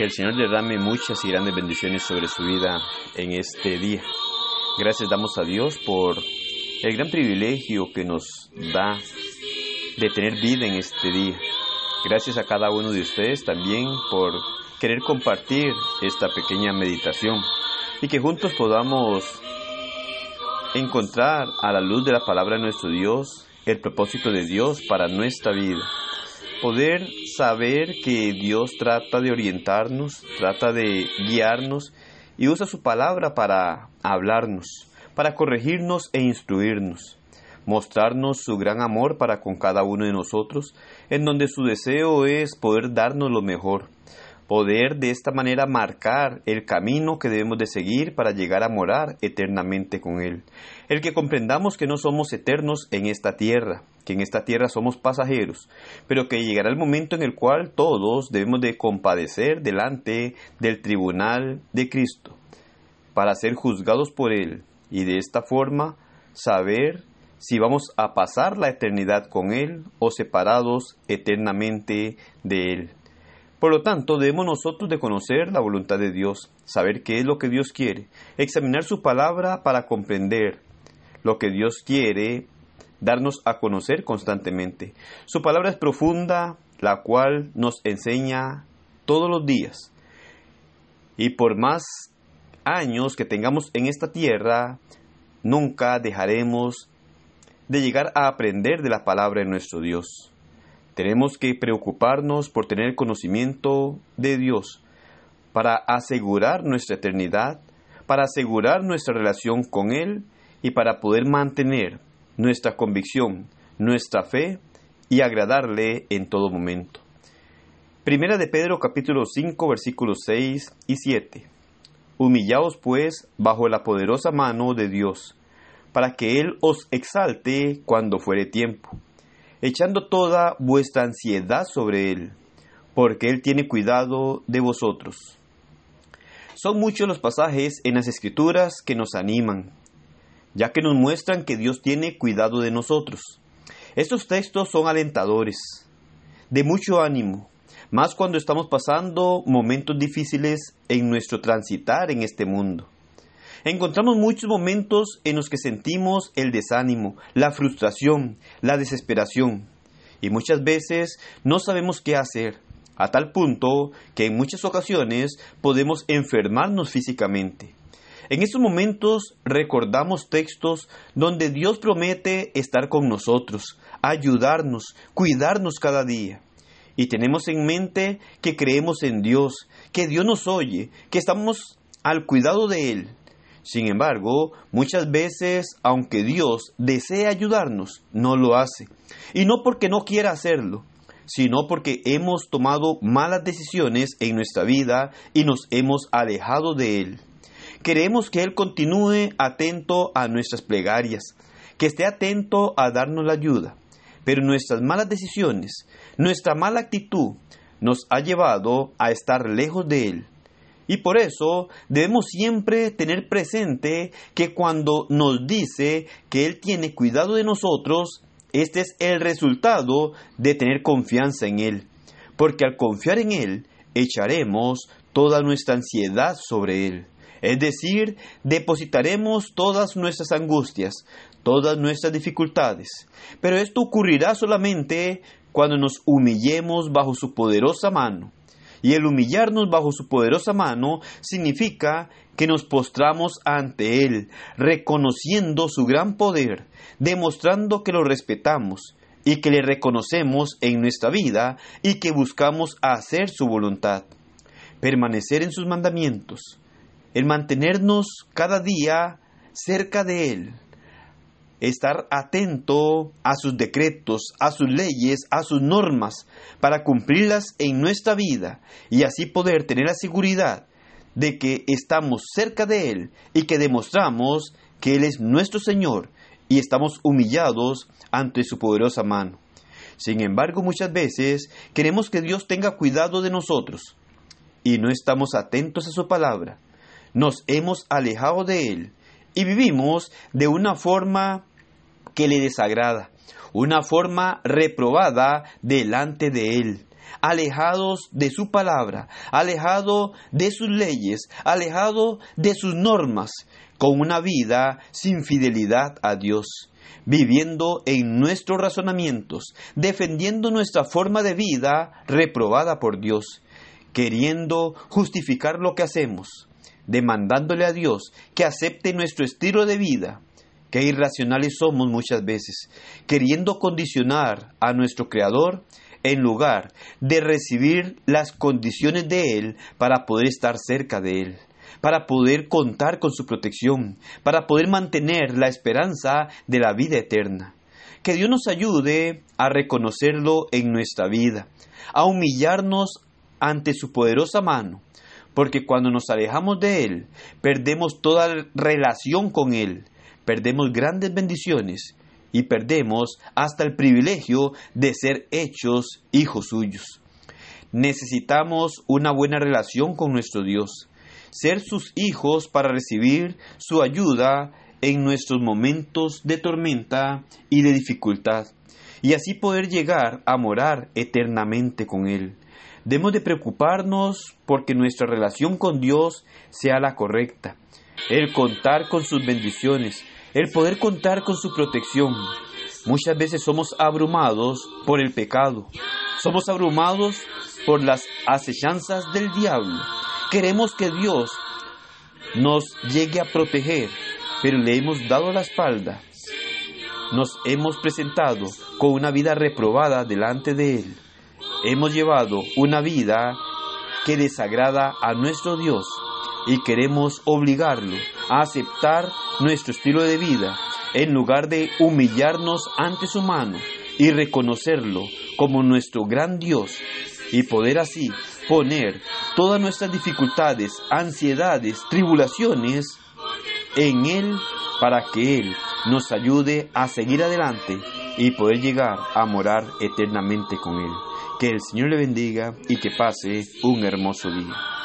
Que el Señor derrame muchas y grandes bendiciones sobre su vida en este día. Gracias damos a Dios por el gran privilegio que nos da de tener vida en este día. Gracias a cada uno de ustedes también por querer compartir esta pequeña meditación y que juntos podamos encontrar a la luz de la palabra de nuestro Dios el propósito de Dios para nuestra vida. Poder saber que Dios trata de orientarnos, trata de guiarnos y usa su palabra para hablarnos, para corregirnos e instruirnos, mostrarnos su gran amor para con cada uno de nosotros, en donde su deseo es poder darnos lo mejor, poder de esta manera marcar el camino que debemos de seguir para llegar a morar eternamente con Él. El que comprendamos que no somos eternos en esta tierra, que en esta tierra somos pasajeros, pero que llegará el momento en el cual todos debemos de compadecer delante del tribunal de Cristo, para ser juzgados por Él, y de esta forma saber si vamos a pasar la eternidad con Él o separados eternamente de Él. Por lo tanto, debemos nosotros de conocer la voluntad de Dios, saber qué es lo que Dios quiere, examinar su palabra para comprender lo que Dios quiere darnos a conocer constantemente. Su palabra es profunda, la cual nos enseña todos los días. Y por más años que tengamos en esta tierra, nunca dejaremos de llegar a aprender de la palabra de nuestro Dios. Tenemos que preocuparnos por tener conocimiento de Dios para asegurar nuestra eternidad, para asegurar nuestra relación con Él y para poder mantener nuestra convicción, nuestra fe y agradarle en todo momento. Primera de Pedro capítulo 5 versículos 6 y 7. Humillaos pues bajo la poderosa mano de Dios, para que Él os exalte cuando fuere tiempo echando toda vuestra ansiedad sobre Él, porque Él tiene cuidado de vosotros. Son muchos los pasajes en las Escrituras que nos animan, ya que nos muestran que Dios tiene cuidado de nosotros. Estos textos son alentadores, de mucho ánimo, más cuando estamos pasando momentos difíciles en nuestro transitar en este mundo. Encontramos muchos momentos en los que sentimos el desánimo, la frustración, la desesperación. Y muchas veces no sabemos qué hacer, a tal punto que en muchas ocasiones podemos enfermarnos físicamente. En estos momentos recordamos textos donde Dios promete estar con nosotros, ayudarnos, cuidarnos cada día. Y tenemos en mente que creemos en Dios, que Dios nos oye, que estamos al cuidado de Él, sin embargo, muchas veces, aunque Dios desea ayudarnos, no lo hace. Y no porque no quiera hacerlo, sino porque hemos tomado malas decisiones en nuestra vida y nos hemos alejado de Él. Queremos que Él continúe atento a nuestras plegarias, que esté atento a darnos la ayuda. Pero nuestras malas decisiones, nuestra mala actitud, nos ha llevado a estar lejos de Él. Y por eso debemos siempre tener presente que cuando nos dice que Él tiene cuidado de nosotros, este es el resultado de tener confianza en Él. Porque al confiar en Él, echaremos toda nuestra ansiedad sobre Él. Es decir, depositaremos todas nuestras angustias, todas nuestras dificultades. Pero esto ocurrirá solamente cuando nos humillemos bajo su poderosa mano y el humillarnos bajo su poderosa mano significa que nos postramos ante Él, reconociendo su gran poder, demostrando que lo respetamos y que le reconocemos en nuestra vida y que buscamos hacer su voluntad. Permanecer en sus mandamientos, el mantenernos cada día cerca de Él, estar atento a sus decretos, a sus leyes, a sus normas, para cumplirlas en nuestra vida y así poder tener la seguridad de que estamos cerca de Él y que demostramos que Él es nuestro Señor y estamos humillados ante su poderosa mano. Sin embargo, muchas veces queremos que Dios tenga cuidado de nosotros y no estamos atentos a su palabra. Nos hemos alejado de Él y vivimos de una forma que le desagrada, una forma reprobada delante de Él. alejados de su palabra, alejados de sus leyes, alejados de sus normas, con una vida sin fidelidad a Dios, viviendo en nuestros razonamientos, defendiendo nuestra forma de vida reprobada por Dios, queriendo justificar lo que hacemos, demandándole a Dios que acepte nuestro estilo de vida. Qué irracionales somos muchas veces, queriendo condicionar a nuestro Creador en lugar de recibir las condiciones de Él para poder estar cerca de Él, para poder contar con su protección, para poder mantener la esperanza de la vida eterna. Que Dios nos ayude a reconocerlo en nuestra vida, a humillarnos ante su poderosa mano, porque cuando nos alejamos de Él, perdemos toda relación con Él, perdemos grandes bendiciones y perdemos hasta el privilegio de ser hechos hijos suyos. Necesitamos una buena relación con nuestro Dios, ser sus hijos para recibir su ayuda en nuestros momentos de tormenta y de dificultad, y así poder llegar a morar eternamente con Él. Debemos de preocuparnos porque nuestra relación con Dios sea la correcta, el contar con sus bendiciones, el poder contar con su protección. Muchas veces somos abrumados por el pecado, somos abrumados por las acechanzas del diablo. Queremos que Dios nos llegue a proteger, pero le hemos dado la espalda. Nos hemos presentado con una vida reprobada delante de Él. Hemos llevado una vida que desagrada a nuestro Dios y queremos obligarlo a aceptar nuestro estilo de vida en lugar de humillarnos ante su mano y reconocerlo como nuestro gran Dios y poder así poner todas nuestras dificultades, ansiedades, tribulaciones en Él para que Él nos ayude a seguir adelante y poder llegar a morar eternamente con Él. Que el Señor le bendiga y que pase un hermoso día.